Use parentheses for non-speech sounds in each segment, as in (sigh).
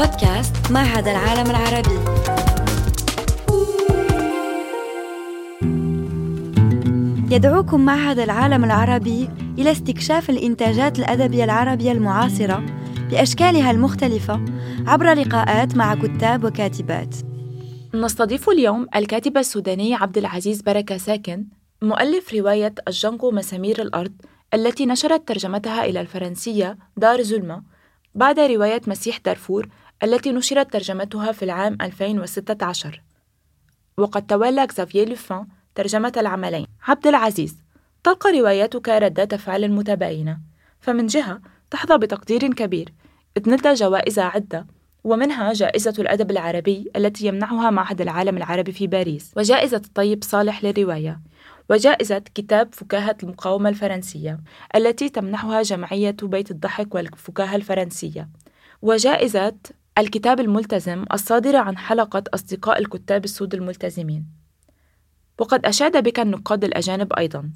بودكاست معهد العالم العربي. يدعوكم معهد العالم العربي إلى استكشاف الإنتاجات الأدبية العربية المعاصرة بأشكالها المختلفة عبر لقاءات مع كتاب وكاتبات. نستضيف اليوم الكاتب السوداني عبد العزيز بركة ساكن مؤلف رواية الجنقو مسامير الأرض التي نشرت ترجمتها إلى الفرنسية دار زلمة بعد رواية مسيح دارفور التي نشرت ترجمتها في العام 2016 وقد تولى كزافييه لوفان ترجمة العملين. عبد العزيز تلقى رواياتك ردات فعل متباينة فمن جهة تحظى بتقدير كبير. إذ نلت جوائز عدة ومنها جائزة الأدب العربي التي يمنحها معهد العالم العربي في باريس. وجائزة الطيب صالح للرواية. وجائزة كتاب فكاهة المقاومة الفرنسية التي تمنحها جمعية بيت الضحك والفكاهة الفرنسية. وجائزة الكتاب الملتزم الصادرة عن حلقة أصدقاء الكتاب السود الملتزمين. وقد أشاد بك النقاد الأجانب أيضا.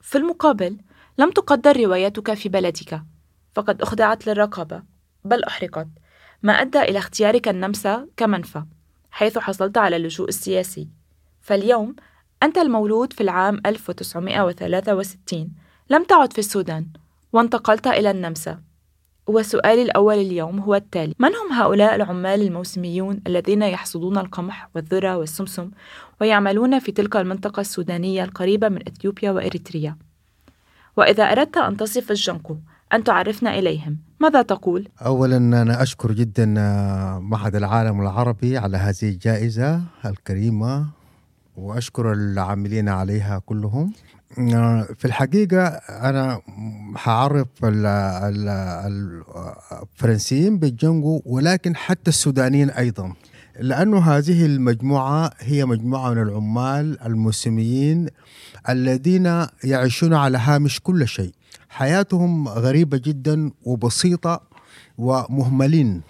في المقابل لم تقدر روايتك في بلدك. فقد أخضعت للرقابة. بل أحرقت. ما أدى إلى اختيارك النمسا كمنفى حيث حصلت على اللجوء السياسي. فاليوم أنت المولود في العام 1963 لم تعد في السودان وانتقلت إلى النمسا. وسؤالي الأول اليوم هو التالي. من هم هؤلاء العمال الموسميون الذين يحصدون القمح والذرة والسمسم ويعملون في تلك المنطقة السودانية القريبة من إثيوبيا وإريتريا؟ وإذا أردت أن تصف الجنكو أن تعرفنا إليهم ماذا تقول؟ أولا أنا أشكر جدا معهد العالم العربي على هذه الجائزة الكريمة وأشكر العاملين عليها كلهم. في الحقيقة أنا حعرف الفرنسيين بالجنجو ولكن حتى السودانيين أيضا لأنه هذه المجموعة هي مجموعة من العمال الموسميين الذين يعيشون على هامش كل شيء حياتهم غريبة جدا وبسيطة ومهملين.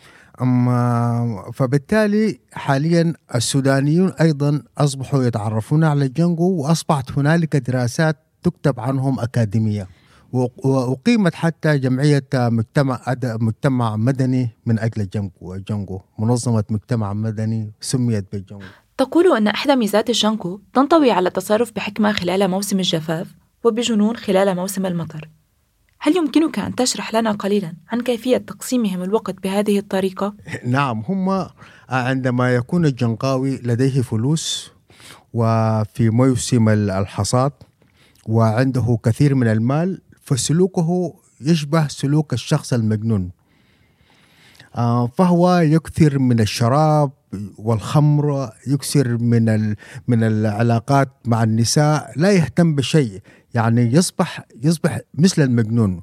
فبالتالي حاليا السودانيون أيضا أصبحوا يتعرفون على الجنجو وأصبحت هنالك دراسات تكتب عنهم أكاديمية. وأقيمت حتى جمعية مجتمع مجتمع مدني من أجل الجنجو الجنجو منظمة مجتمع مدني سميت بالجنجو تقول أن إحدى ميزات الجنجو تنطوي على التصرف بحكمة خلال موسم الجفاف وبجنون خلال موسم المطر. هل يمكنك أن تشرح لنا قليلا عن كيفية تقسيمهم الوقت بهذه الطريقة؟ (laughs) نعم هم عندما يكون الجنقاوي لديه فلوس وفي موسم الحصاد وعنده كثير من المال فسلوكه يشبه سلوك الشخص المجنون آه، فهو يكثر من الشراب والخمر يكثر من من العلاقات مع النساء لا يهتم بشيء يعني يصبح يصبح مثل المجنون.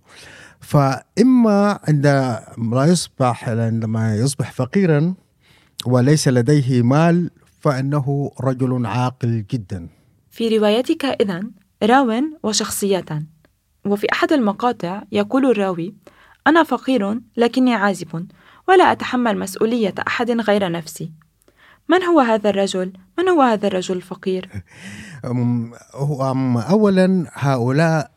فإما عندما يصبح عندما يصبح فقيرا وليس لديه مال فإنه رجل عاقل جدا. في روايتك إذن راو وشخصيتان وفي أحد المقاطع يقول الراوي أنا فقير لكني عازب ولا أتحمل مسؤولية أحد غير نفسي. من هو هذا الرجل؟ من هو هذا الرجل الفقير؟ (laughs) أولا هؤلاء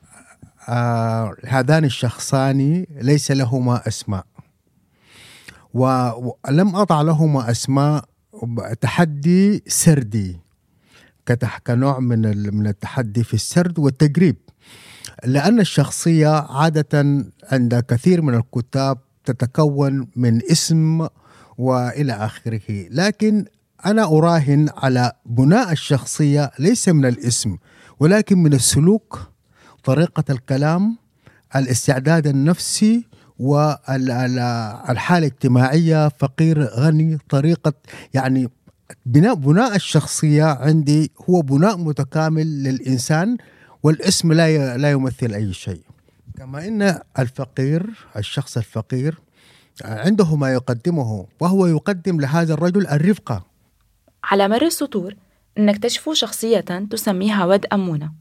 آه هذان الشخصان ليس لهما أسماء ولم أضع لهما أسماء تحدي سردي كنوع من من التحدي في السرد والتقريب لأن الشخصية عادة عند كثير من الكتاب تتكون من اسم وإلى آخره لكن أنا أراهن على بناء الشخصية ليس من الاسم ولكن من السلوك طريقة الكلام الاستعداد النفسي والحاله الاجتماعية فقير غني طريقة يعني بناء بناء الشخصية عندي هو بناء متكامل للإنسان والاسم لا لا يمثل أي شيء. كما إن الفقير الشخص الفقير عنده ما يقدمه وهو يقدم لهذا الرجل الرفقة. على مر السطور نكتشف شخصية تسميها ود أمونة.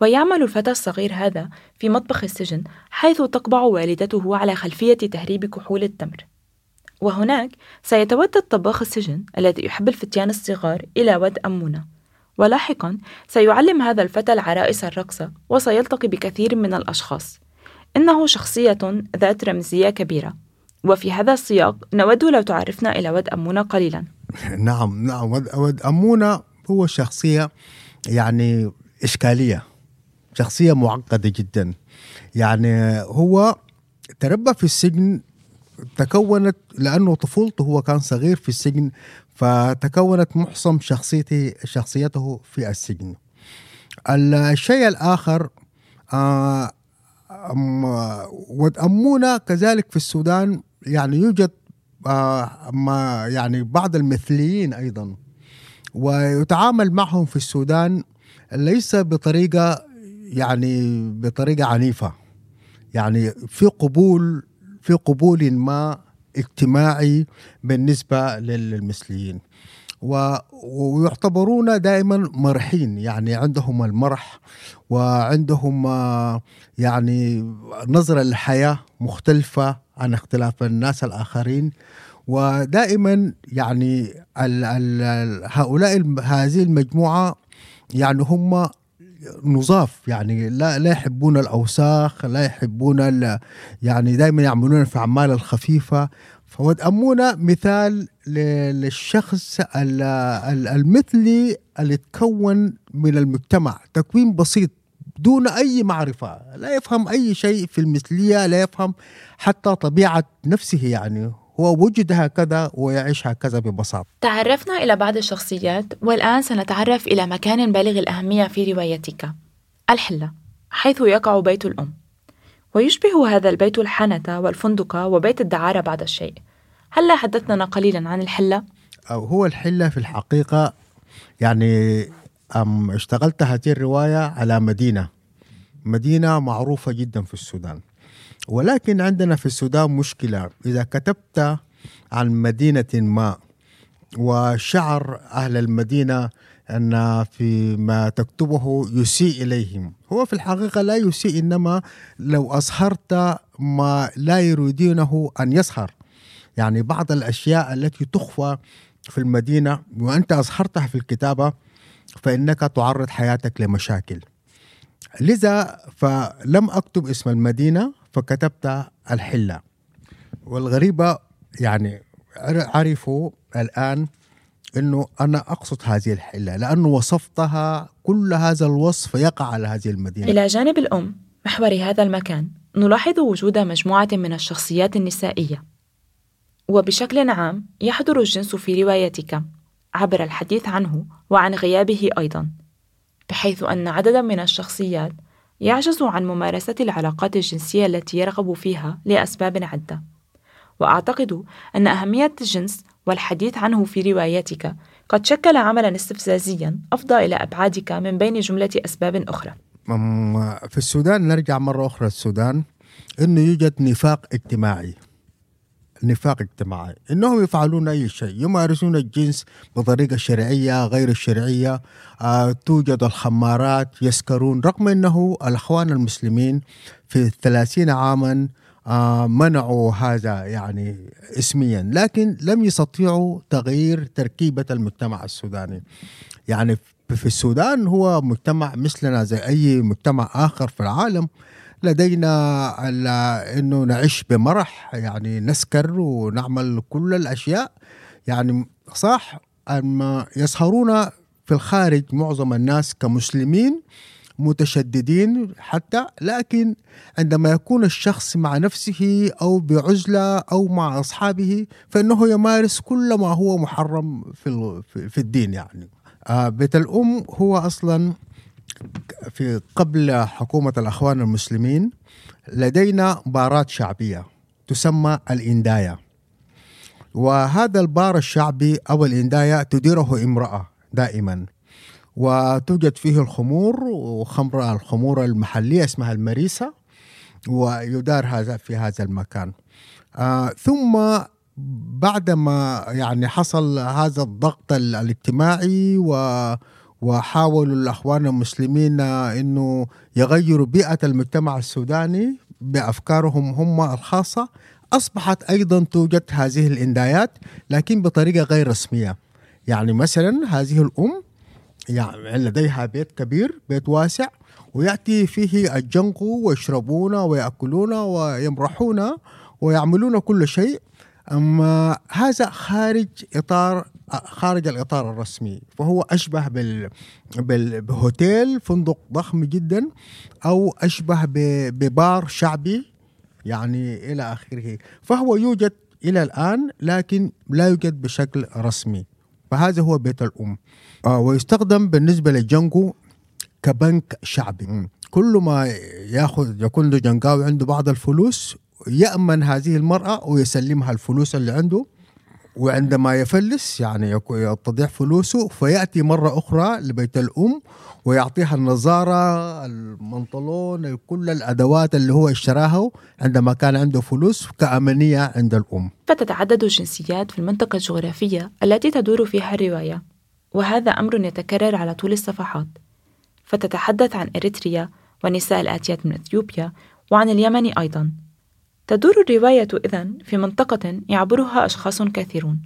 ويعمل الفتى الصغير هذا في مطبخ السجن حيث تقبع والدته على خلفية تهريب كحول التمر. وهناك سيتودد طباخ السجن الذي يحب الفتيان الصغار إلى ود أمونة. ولاحقا سيعلم هذا الفتى العرائس الرقصة وسيلتقي بكثير من الأشخاص. إنه شخصية ذات رمزية كبيرة. وفي هذا السياق نود لو تعرفنا إلى ود أمونة قليلا. نعم نعم. ود, ود أمونة هو شخصية يعني إشكالية شخصية معقدة جدا. يعني هو تربى في السجن تكونت لأنه طفولته هو كان صغير في السجن فتكونت محصم شخصيته شخصيته في السجن. الشيء الآخر آه وتأمونا كذلك في السودان يعني يوجد ما يعني بعض المثليين أيضا ويتعامل معهم في السودان ليس بطريقة يعني بطريقة عنيفة. يعني في قبول في قبول ما اجتماعي بالنسبة للمثليين. ويعتبرون دائما مرحين يعني عندهم المرح وعندهم يعني نظرة للحياة مختلفة. عن اختلاف الناس الآخرين. ودائما يعني ال ال هؤلاء هذه المجموعة يعني هم نظاف يعني لا لا يحبون الأوساخ لا يحبون يعني دائما يعملون في الاعمال الخفيفة. فودأمونا مثال للشخص المثلي اللي تكون من المجتمع. تكوين بسيط. دون أي معرفة لا يفهم أي شيء في المثلية لا يفهم حتى طبيعة نفسه يعني. هو وجد هكذا ويعيش هكذا ببساطة. تعرفنا إلى بعض الشخصيات والآن سنتعرف إلى مكان بالغ الأهمية في روايتك. الحلة حيث يقع بيت الأم. ويشبه هذا البيت الحنة والفندق وبيت الدعارة بعض الشيء. هل حدثنا قليلا عن الحلة؟ هو الحلة في الحقيقة يعني اشتغلت هذه الرواية على مدينة. مدينة معروفة جدا في السودان. ولكن عندنا في السودان مشكلة. إذا كتبت عن مدينة ما وشعر أهل المدينة أن في ما تكتبه يسيء إليهم. هو في الحقيقة لا يسيء إنما لو أظهرت ما لا يريدونه أن يظهر. يعني بعض الأشياء التي تخفى في المدينة وأنت أظهرتها في الكتابة فإنك تعرض حياتك لمشاكل. لذا فلم أكتب اسم المدينة فكتبت الحلة. والغريبة يعني عرفوا الآن أنه أنا أقصد هذه الحلة لأنه وصفتها كل هذا الوصف يقع على هذه المدينة. إلى جانب الأم محور هذا المكان نلاحظ وجود مجموعة من الشخصيات النسائية. وبشكل عام يحضر الجنس في روايتك. عبر الحديث عنه وعن غيابه أيضا بحيث أن عددا من الشخصيات يعجز عن ممارسة العلاقات الجنسية التي يرغب فيها لأسباب عدة. وأعتقد أن أهمية الجنس والحديث عنه في رواياتك قد شكل عملا استفزازيا أفضى إلى أبعادك من بين جملة أسباب أخرى. في السودان نرجع مرة أخرى السودان. أنه يوجد نفاق اجتماعي. نفاق اجتماعي إنهم يفعلون أي شيء يمارسون الجنس بطريقة شرعية غير الشرعية. آه توجد الخمارات يسكرون رغم إنه الأخوان المسلمين في الثلاثين عاما آه منعوا هذا يعني اسميا لكن لم يستطيعوا تغيير تركيبة المجتمع السوداني. يعني في السودان هو مجتمع مثلنا زي أي مجتمع آخر في العالم. لدينا إنه نعيش بمرح يعني نسكر ونعمل كل الأشياء. يعني صح أما يسهرون في الخارج معظم الناس كمسلمين متشددين حتى لكن عندما يكون الشخص مع نفسه أو بعزلة أو مع أصحابه فإنه يمارس كل ما هو محرم في في الدين يعني. آه، بيت الأم هو أصلا في قبل حكومة الأخوان المسلمين لدينا بارات شعبية تسمى الإنداية. وهذا البار الشعبي أو الإنداية تديره امرأة دائما وتوجد فيه الخمور وخمر الخمور المحلية اسمها المريسة ويدار هذا في هذا المكان. آه ثم بعدما يعني حصل هذا الضغط الاجتماعي و وحاولوا الأخوان المسلمين إنه يغيروا بيئة المجتمع السوداني بأفكارهم هم الخاصة. أصبحت أيضا توجد هذه الإندايات لكن بطريقة غير رسمية. يعني مثلا هذه الأم يعني لديها بيت كبير بيت واسع ويأتي فيه الجنق ويشربون ويأكلون ويمرحون ويعملون كل شيء. أما هذا خارج إطار خارج الإطار الرسمي. فهو أشبه بال... بهوتيل فندق ضخم جدا أو أشبه ب... ببار شعبي يعني إلى آخره. فهو يوجد إلى الآن لكن لا يوجد بشكل رسمي. فهذا هو بيت الأم. آه ويستخدم بالنسبة للجنجو كبنك شعبي. كل ما يأخذ يكون جنجاوي عنده بعض الفلوس يأمن هذه المرأة ويسلمها الفلوس اللي عنده. وعندما يفلس يعني تضيع فلوسه فيأتي مرة أخرى لبيت الأم ويعطيها النظارة المنطلون كل الأدوات اللي هو اشتراها عندما كان عنده فلوس كأمنية عند الأم. فتتعدد الجنسيات في المنطقة الجغرافية التي تدور فيها الرواية وهذا أمر يتكرر على طول الصفحات. فتتحدث عن إريتريا والنساء الآتيات من إثيوبيا وعن اليمن أيضاً. تدور الرواية إذن في منطقة يعبرها أشخاص كثيرون.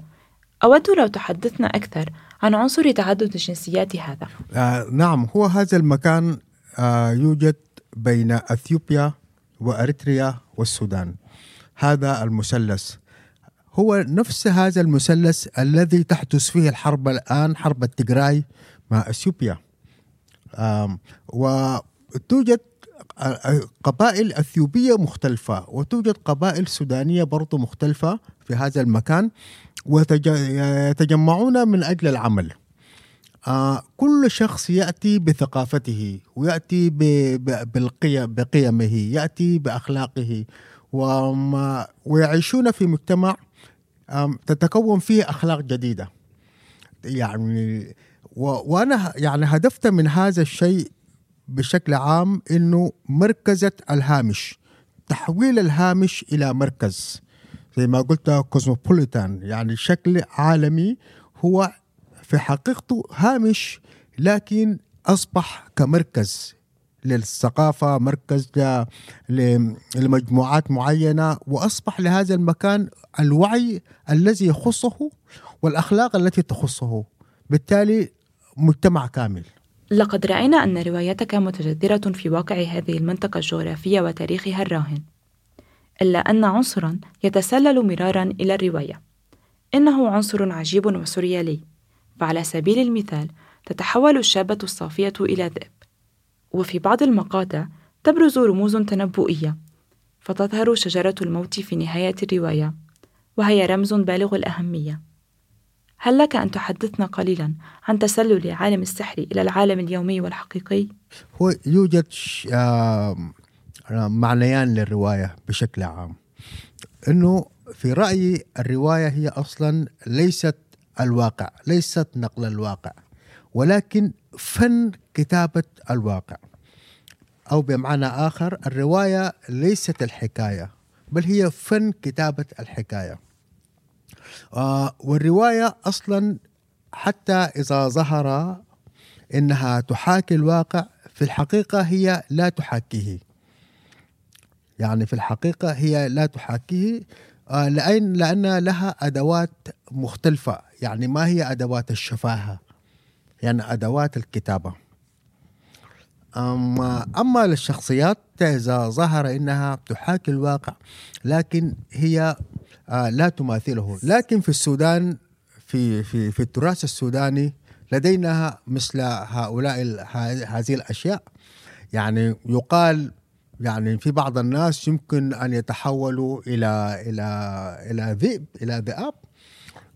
أود لو تحدثنا أكثر عن عنصر تعدد الجنسيات هذا. آه نعم هو هذا المكان آه يوجد بين أثيوبيا وأريتريا والسودان. هذا المثلث. هو نفس هذا المثلث الذي تحدث فيه الحرب الآن حرب التجراي مع أثيوبيا. وتوجد قبائل أثيوبية مختلفة وتوجد قبائل سودانية برضو مختلفة في هذا المكان ويتجمعون من أجل العمل. آه كل شخص يأتي بثقافته ويأتي بالقيم بقيمه يأتي بأخلاقه وما ويعيشون في مجتمع تتكون فيه أخلاق جديدة. يعني وأنا يعني هدفت من هذا الشيء بشكل عام إنه مركزة الهامش تحويل الهامش إلى مركز. زي ما قلت كوزموبوليتان يعني شكل عالمي هو في حقيقته هامش لكن أصبح كمركز للثقافة مركز لمجموعات معينة وأصبح لهذا المكان الوعي الذي يخصه والأخلاق التي تخصه بالتالي مجتمع كامل. لقد رأينا أن روايتك متجذرة في واقع هذه المنطقة الجغرافية وتاريخها الراهن إلا أن عنصرا يتسلل مرارا إلى الرواية. إنه عنصر عجيب وسوريالي فعلى سبيل المثال تتحول الشابة الصافية إلى ذئب. وفي بعض المقاطع تبرز رموز تنبؤية فتظهر شجرة الموت في نهاية الرواية وهي رمز بالغ الأهمية. هل لك أن تحدثنا قليلا عن تسلل عالم السحر إلى العالم اليومي والحقيقي؟ هو يوجد معنيان للرواية بشكل عام. أنه في رأيي الرواية هي أصلا ليست الواقع ليست نقل الواقع ولكن فن كتابة الواقع. أو بمعنى آخر الرواية ليست الحكاية بل هي فن كتابة الحكاية. آه والرواية أصلا حتى إذا ظهر إنها تحاكي الواقع في الحقيقة هي لا تحاكيه. يعني في الحقيقة هي لا تحاكيه آه لأن لأن لها أدوات مختلفة. يعني ما هي أدوات الشفاهة؟ يعني أدوات الكتابة. أما أما للشخصيات إذا ظهر إنها تحاكي الواقع لكن هي لا تماثله. لكن في السودان في في في التراث السوداني لدينا مثل هؤلاء هذه الأشياء. يعني يقال يعني في بعض الناس يمكن أن يتحولوا إلى إلى إلى ذئب إلى ذئاب.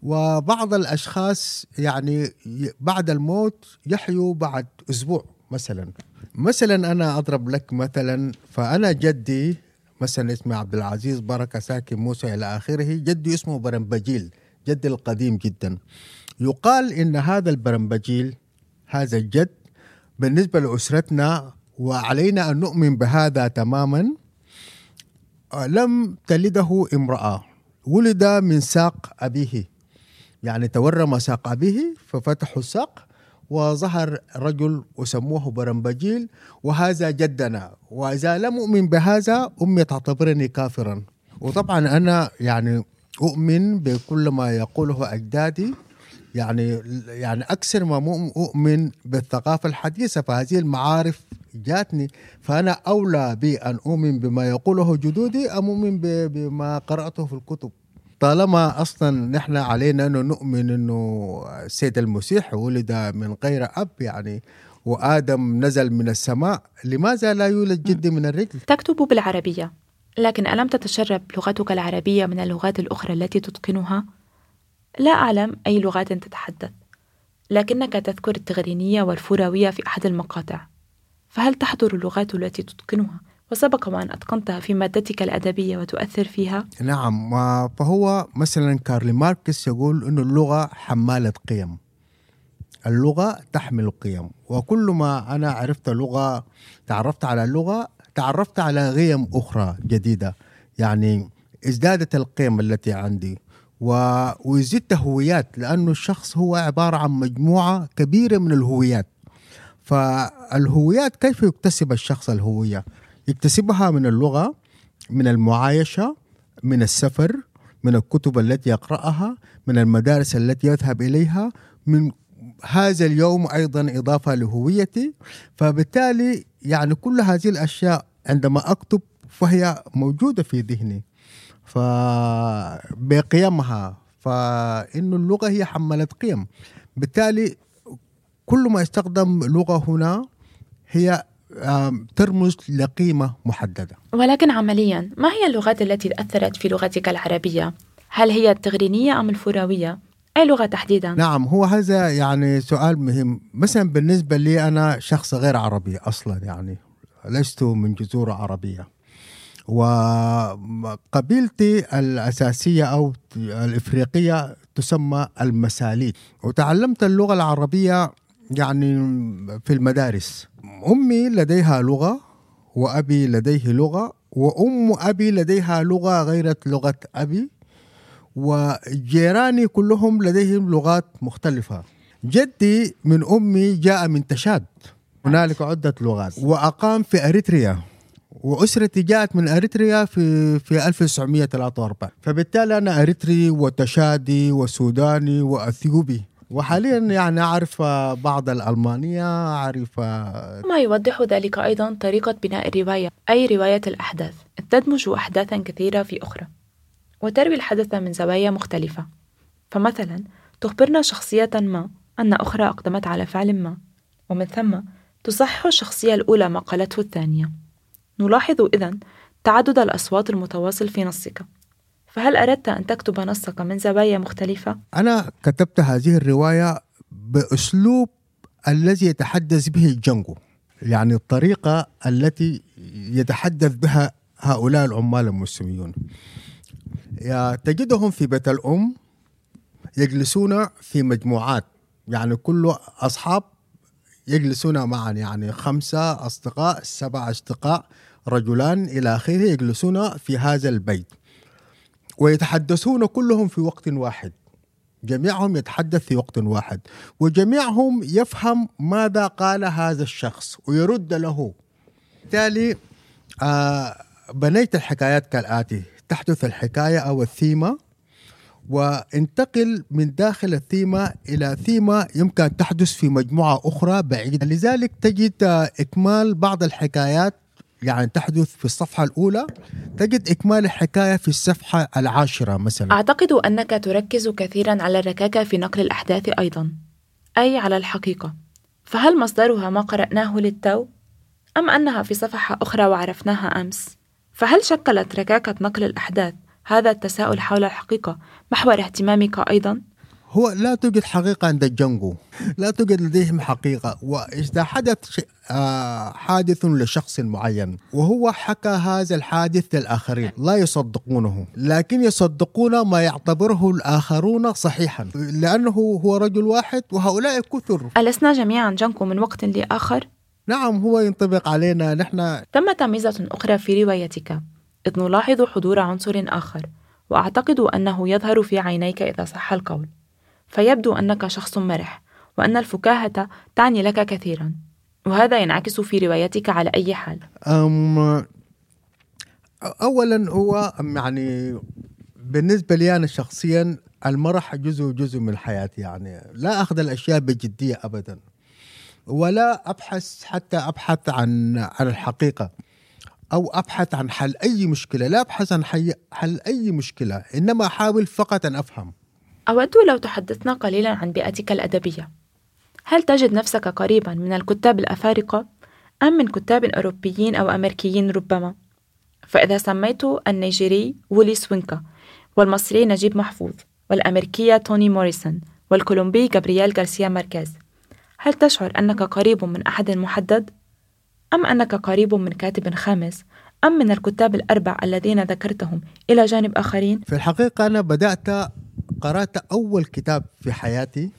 وبعض الأشخاص يعني بعد الموت يحيوا بعد أسبوع مثلا. مثلا أنا أضرب لك مثلا فأنا جدي مثلا اسمه عبد العزيز بركة ساكن موسى إلى آخره جدي اسمه برمبجيل جدي القديم جدا. يقال إن هذا البرمبجيل هذا الجد بالنسبة لأسرتنا وعلينا أن نؤمن بهذا تماما لم تلده امرأة ولد من ساق أبيه. يعني تورم ساق أبيه ففتحوا الساق وظهر رجل وسموه برمبجيل وهذا جدنا. وإذا لم أؤمن بهذا أمي تعتبرني كافرا. وطبعا أنا يعني أؤمن بكل ما يقوله أجدادي. يعني يعني أكثر ما أؤمن بالثقافة الحديثة فهذه المعارف جاتني. فأنا أولى بأن أؤمن بما يقوله جدودي أم أؤمن بما قرأته في الكتب. طالما أصلا نحن علينا انه نؤمن انه السيد المسيح ولد من غير أب يعني وآدم نزل من السماء لماذا لا يولد جدي من الرجل؟ تكتب بالعربية. لكن ألم تتشرب لغتك العربية من اللغات الأخرى التي تتقنها؟ لا أعلم أي لغات تتحدث. لكنك تذكر التغرينية والفوراوية في أحد المقاطع. فهل تحضر اللغات التي تتقنها؟ وسبق وأن أتقنتها في مادتك الأدبية وتؤثر فيها؟ نعم فهو مثلا كارل ماركس يقول إنه اللغة حمالة قيم. اللغة تحمل قيم وكل ما أنا عرفت لغة تعرفت على اللغة تعرفت على قيم أخرى جديدة. يعني ازدادت القيم التي عندي. وزدت هويات لأنه الشخص هو عبارة عن مجموعة كبيرة من الهويات. فالهويات كيف يكتسب الشخص الهوية؟ يكتسبها من اللغة من المعايشة من السفر من الكتب التي يقرأها من المدارس التي يذهب إليها من هذا اليوم أيضا إضافة لهويتي. فبالتالي يعني كل هذه الأشياء عندما أكتب فهي موجودة في ذهني. فبقيمها فإن اللغة هي حملت قيم. بالتالي كل ما استخدم لغة هنا هي ترمز لقيمة محددة ولكن عمليا ما هي اللغات التي أثرت في لغتك العربية؟ هل هي التغرينية أم الفوراوية؟ أي لغة تحديدا؟ نعم هو هذا يعني سؤال مهم مثلا بالنسبة لي أنا شخص غير عربي أصلا يعني لست من جذور عربية وقبيلتي الأساسية أو الإفريقية تسمى المساليك وتعلمت اللغة العربية يعني في المدارس. أمي لديها لغة وأبي لديه لغة وأم أبي لديها لغة غير لغة أبي وجيراني كلهم لديهم لغات مختلفة. جدي من أمي جاء من تشاد. هنالك عدة لغات. وأقام في أريتريا. وأسرتي جاءت من أريتريا في في 1943 فبالتالي أنا أريتري وتشادي وسوداني وأثيوبي. وحاليا يعني أعرف بعض الألمانية أعرف ما يوضح ذلك أيضا طريقة بناء الرواية أي رواية الأحداث. تدمج أحداثا كثيرة في أخرى وتروي الحدث من زوايا مختلفة. فمثلا تخبرنا شخصية ما أن أخرى أقدمت على فعل ما ومن ثم تصحح الشخصية الأولى ما قالته الثانية. نلاحظ إذن تعدد الأصوات المتواصل في نصك. فهل أردت أن تكتب نصك من زوايا مختلفة؟ أنا كتبت هذه الرواية بأسلوب الذي يتحدث به الجنجو يعني الطريقة التي يتحدث بها هؤلاء العمال المسلمون يا تجدهم في بيت الأم يجلسون في مجموعات يعني كل أصحاب يجلسون معا يعني خمسة أصدقاء سبع أصدقاء رجلان إلى آخره يجلسون في هذا البيت ويتحدثون كلهم في وقت واحد. جميعهم يتحدث في وقت واحد. وجميعهم يفهم ماذا قال هذا الشخص ويرد له. بالتالي آه بنيت الحكايات كالآتي. تحدث الحكاية أو الثيمة وانتقل من داخل الثيمة إلى ثيمة يمكن أن تحدث في مجموعة أخرى بعيدة. لذلك تجد آه، إكمال بعض الحكايات يعني تحدث في الصفحة الأولى تجد إكمال الحكاية في الصفحة العاشرة مثلا أعتقد أنك تركز كثيرا على الركاكة في نقل الأحداث أيضا أي على الحقيقة فهل مصدرها ما قرأناه للتو؟ أم أنها في صفحة أخرى وعرفناها أمس؟ فهل شكلت ركاكة نقل الأحداث هذا التساؤل حول الحقيقة محور اهتمامك أيضا؟ هو لا توجد حقيقة عند الجنجو لا توجد لديهم حقيقة. وإذا حدث آه، حادث لشخص معين وهو حكى هذا الحادث للآخرين لا يصدقونه. لكن يصدقون ما يعتبره الآخرون صحيحا. لأنه هو رجل واحد وهؤلاء كثر. ألسنا جميعا جنكو من وقت لآخر؟ نعم هو ينطبق علينا. نحن ثمة ميزة أخرى في روايتك. إذ نلاحظ حضور عنصر آخر وأعتقد أنه يظهر في عينيك إذا صح القول. فيبدو أنك شخص مرح وأن الفكاهة تعني لك كثيرا. وهذا ينعكس في روايتك على أي حال. أم اولا هو يعني بالنسبة لي أنا شخصيا المرح جزء جزء من حياتي يعني لا أخذ الأشياء بجدية ابدا ولا أبحث حتى أبحث عن عن الحقيقة أو أبحث عن حل أي مشكلة لا أبحث عن حل أي مشكلة إنما أحاول فقط أن أفهم. أود لو تحدثنا قليلا عن بيئتك الأدبية هل تجد نفسك قريبا من الكتاب الأفارقة أم من كتاب أوروبيين أو أمريكيين ربما؟ فإذا سميت النيجيري وولي سوينكا والمصري نجيب محفوظ والأمريكية توني موريسون والكولومبي جابرييل غارسيا ماركيز هل تشعر أنك قريب من أحد محدد؟ أم أنك قريب من كاتب خامس أم من الكتاب الأربع الذين ذكرتهم إلى جانب آخرين؟ في الحقيقة أنا بدأت قرأت أول كتاب في حياتي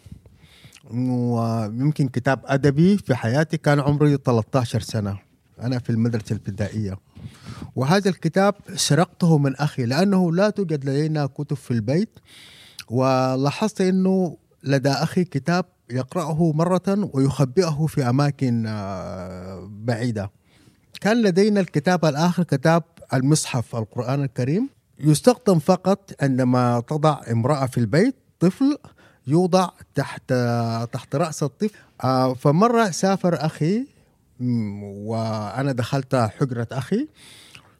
ويمكن كتاب أدبي في حياتي كان عمري 13 سنة أنا في المدرسة الابتدائية. وهذا الكتاب سرقته من أخي لأنه لا توجد لدينا كتب في البيت ولاحظت إنه لدى أخي كتاب يقرأه مرة ويخبئه في أماكن آه، بعيدة. كان لدينا الكتاب الآخر كتاب المصحف القرآن الكريم. يستخدم فقط عندما تضع امرأة في البيت طفل يوضع تحت تحت رأس الطفل. آه، فمرة سافر أخي مم، وأنا دخلت حجرة أخي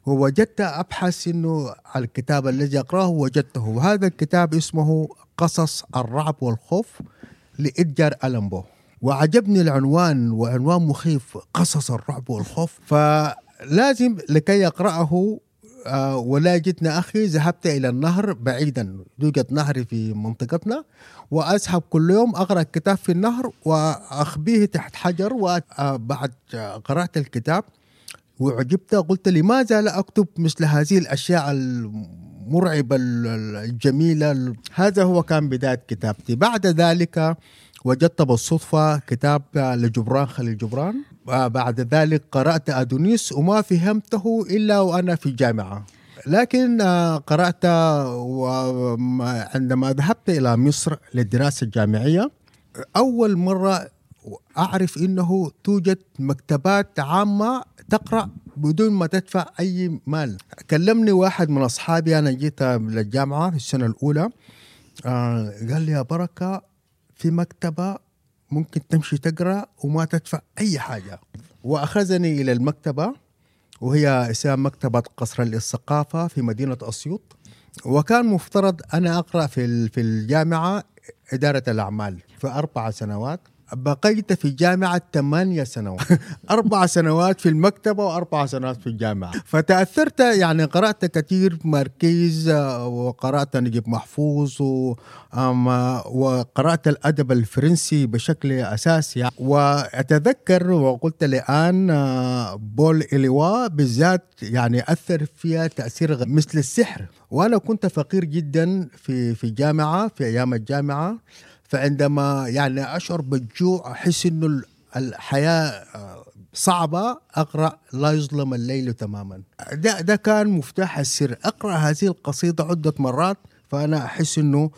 ووجدت ابحث إنه الكتاب الذي أقرأه وجدته. وهذا الكتاب اسمه قصص الرعب والخوف لإدجار ألمبو وعجبني العنوان وعنوان مخيف قصص الرعب والخوف. فلازم لكي يقرأه آه، ولا جدنا أخي ذهبت إلى النهر بعيدا يوجد نهر في منطقتنا وأذهب كل يوم أقرأ الكتاب في النهر وأخبيه تحت حجر وبعد قرأت الكتاب وعجبت قلت لماذا لا أكتب مثل هذه الأشياء المرعبة الجميلة هذا هو كان بداية كتابتي. بعد ذلك وجدت بالصدفة كتاب لجبران خليل جبران. بعد ذلك قرأت أدونيس وما فهمته إلا وأنا في الجامعة لكن آه، قرأت عندما ذهبت إلى مصر للدراسة الجامعية أول مرة أعرف أنه توجد مكتبات عامة تقرأ بدون ما تدفع أي مال. كلمني واحد من أصحابي أنا جيت للجامعة في السنة الأولى. آه قال لي يا بركة في مكتبة ممكن تمشي تقرأ وما تدفع أي حاجة. وأخذني إلى المكتبة وهي اسمها مكتبة قصر الثقافة في مدينة أسيوط. وكان مفترض أنا أقرأ في في الجامعة إدارة الأعمال في أربع سنوات. بقيت في الجامعة ثمانية سنوات. (laughs) أربع سنوات في المكتبة وأربع سنوات في الجامعة. فتأثرت يعني قرأت كثير ماركيز وقرأت نجيب محفوظ وقرأت الأدب الفرنسي بشكل أساسي وأتذكر وقلت الآن بول إليوا بالذات يعني أثر فيها تأثير مثل السحر. وأنا كنت فقير جدا في في الجامعة في أيام الجامعة. فعندما يعني أشعر بالجوع أحس إنه ال- الحياة آه، صعبة أقرأ لا يظلم الليل تماما. ده ده كان مفتاح السر. أقرأ هذه القصيدة عدة مرات فأنا أحس إنه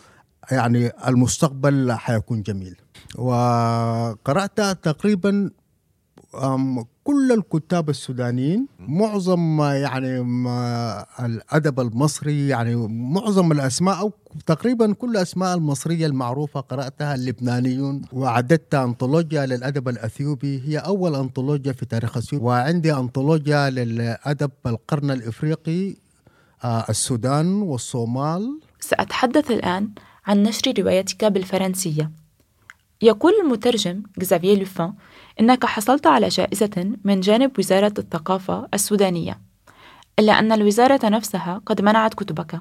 يعني المستقبل حيكون جميل. وقرات تقريبا كل الكتاب السودانيين معظم ما يعني ما الأدب المصري يعني معظم الأسماء أو تقريبا كل الأسماء المصرية المعروفة قرأتها اللبنانيون وعددت أنطولوجيا للأدب الأثيوبي. هي أول أنطولوجيا في تاريخ اثيوبيا وعندي أنطولوجيا للأدب القرن الإفريقي آه، السودان والصومال. سأتحدث الآن عن نشر روايتك بالفرنسية. يقول المترجم جزافييه لوفان إنك حصلت على جائزة من جانب وزارة الثقافة السودانية إلا أن الوزارة نفسها قد منعت كتبك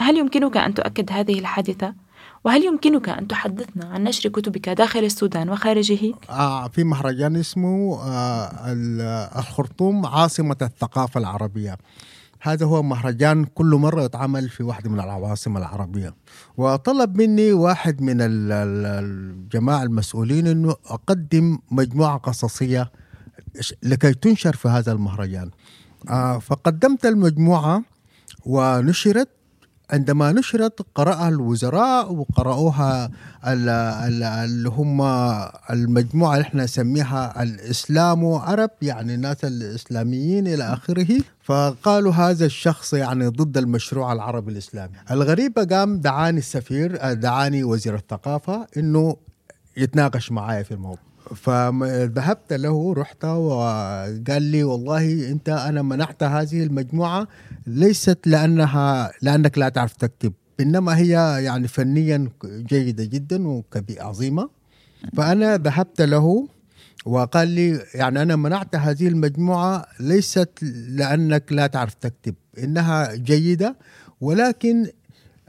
هل يمكنك أن تؤكد هذه الحادثة؟ وهل يمكنك أن تحدثنا عن نشر كتبك داخل السودان وخارجه؟ آه، في مهرجان اسمه آه، ال- الخرطوم عاصمة الثقافة العربية هذا هو مهرجان كل مرة يتعمل في واحدة من العواصم العربية. وطلب مني واحد من ال- ال- الجماعة المسؤولين أنه أقدم مجموعة قصصية لكي تنشر في هذا المهرجان. آه، فقدمت المجموعة ونشرت عندما نشرت قرأها الوزراء وقرأوها ال- ال- اللي هم المجموعة اللي إحنا نسميها الإسلام عرب يعني الناس الإسلاميين إلى آخره فقالوا هذا الشخص يعني ضد المشروع العربي الإسلامي. الغريبة قام دعاني السفير دعاني وزير الثقافة إنه يتناقش معايا في الموضوع. فذهبت له رحت وقال لي والله أنت أنا منحت هذه المجموعة ليست لأنها لأنك لا تعرف تكتب إنما هي يعني فنيا جيدة جدا وعظيمه فأنا ذهبت له وقال لي يعني أنا منعت هذه المجموعة ليست لأنك لا تعرف تكتب إنها جيدة ولكن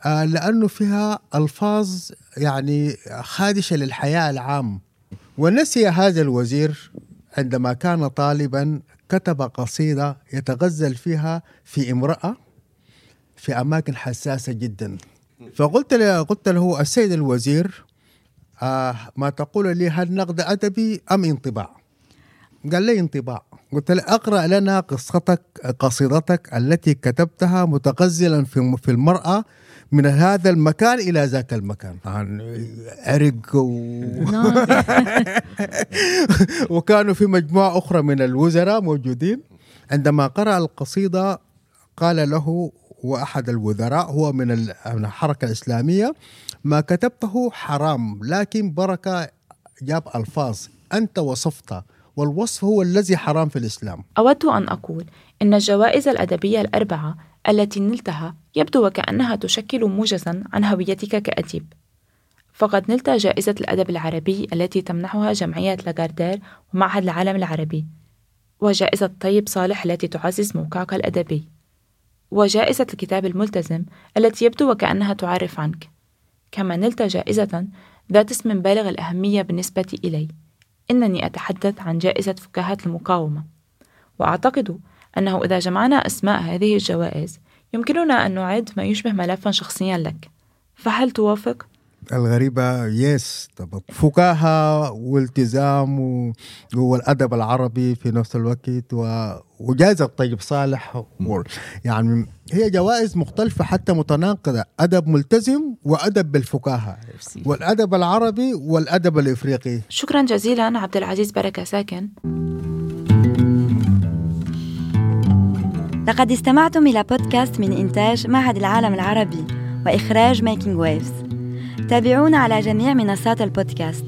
آه، لأنه فيها ألفاظ يعني خادشة للحياة العام. ونسي هذا الوزير عندما كان طالبا كتب قصيدة يتغزل فيها في امرأة في أماكن حساسة جدا فقلت له قلت له السيد الوزير آه ما تقول لي هل نقد أدبي أم انطباع؟ قال لي انطباع قلت له أقرأ لنا قصتك قصيدتك التي كتبتها متغزلا في المرأة من هذا المكان إلى ذاك المكان يعني عرق و... (laughs) وكانوا في مجموعة أخرى من الوزراء موجودين عندما قرأ القصيدة قال له وأحد الوزراء هو من الحركة الإسلامية ما كتبته حرام لكن بركة جاب ألفاظ أنت وصفت والوصف هو الذي حرام في الإسلام. أود أن أقول إن الجوائز الأدبية الأربعة التي نلتها يبدو وكأنها تشكل موجزا عن هويتك كأديب. فقد نلت جائزة الأدب العربي التي تمنحها جمعية لاغاردير ومعهد العالم العربي وجائزة طيب صالح التي تعزز موقعك الأدبي وجائزة الكتاب الملتزم التي يبدو وكأنها تعرف عنك كما نلت جائزة ذات اسم بالغ الأهمية بالنسبة إلي إنني أتحدث عن جائزة فكاهة المقاومة وأعتقد أنه إذا جمعنا أسماء هذه الجوائز يمكننا أن نعد ما يشبه ملفا شخصيا لك. فهل توافق؟ الغريبة يس طبعا. فكاهة والتزام والأدب العربي في نفس الوقت وجائزة طيب صالح يعني هي جوائز مختلفة حتى متناقضة. أدب ملتزم وأدب بالفكاهة. والأدب العربي والأدب الإفريقي. شكرا جزيلا عبد العزيز بركة ساكن. لقد استمعتم إلى بودكاست من إنتاج معهد العالم العربي وإخراج Making Waves تابعونا على جميع منصات البودكاست.